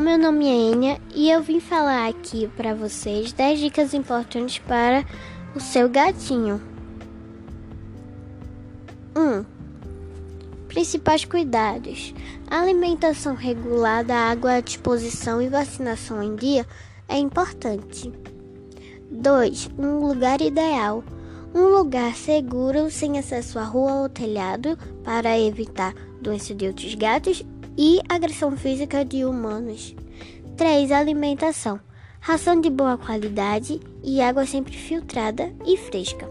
meu nome é Enia e eu vim falar aqui para vocês 10 dicas importantes para o seu gatinho. 1. Um, principais cuidados: alimentação regulada, água à disposição e vacinação em dia é importante. 2. Um lugar ideal. Um lugar seguro, sem acesso à rua ou telhado, para evitar doença de outros gatos e agressão física de humanos. 3. Alimentação. Ração de boa qualidade e água sempre filtrada e fresca.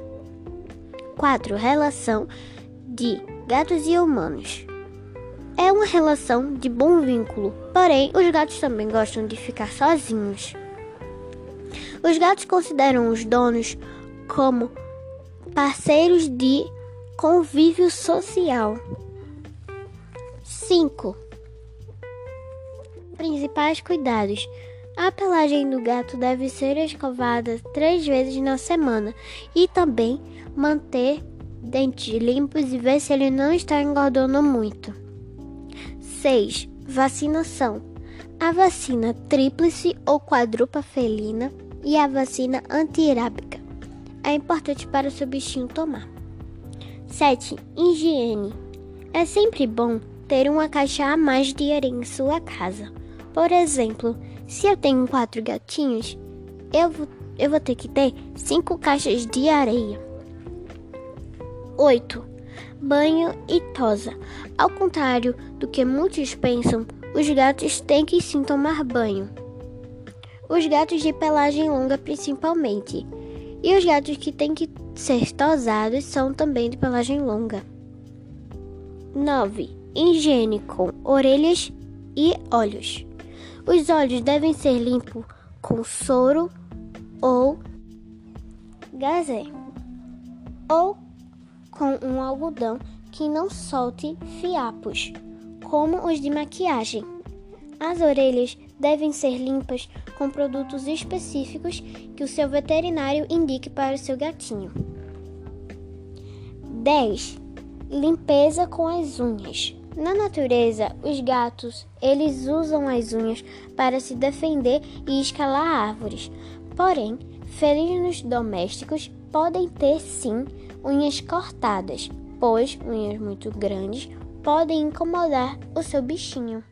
4. Relação de gatos e humanos. É uma relação de bom vínculo, porém os gatos também gostam de ficar sozinhos. Os gatos consideram os donos como parceiros de convívio social. 5. Principais cuidados. A pelagem do gato deve ser escovada três vezes na semana e também manter dentes limpos e ver se ele não está engordando muito. 6. Vacinação. A vacina tríplice ou quadrupa felina e a vacina antirábica é importante para o seu bichinho tomar. 7. Higiene. É sempre bom ter uma caixa a mais de areia em sua casa. Por exemplo, se eu tenho quatro gatinhos, eu vou, eu vou ter que ter cinco caixas de areia. 8. Banho e tosa. Ao contrário do que muitos pensam, os gatos têm que sim tomar banho. Os gatos de pelagem longa, principalmente. E os gatos que têm que ser tosados são também de pelagem longa. 9 higiene com orelhas e olhos. Os olhos devem ser limpos com soro ou gazé ou com um algodão que não solte fiapos, como os de maquiagem. As orelhas devem ser limpas com produtos específicos que o seu veterinário indique para o seu gatinho. 10. Limpeza com as unhas. Na natureza, os gatos, eles usam as unhas para se defender e escalar árvores. Porém, felinos domésticos podem ter sim unhas cortadas, pois unhas muito grandes podem incomodar o seu bichinho.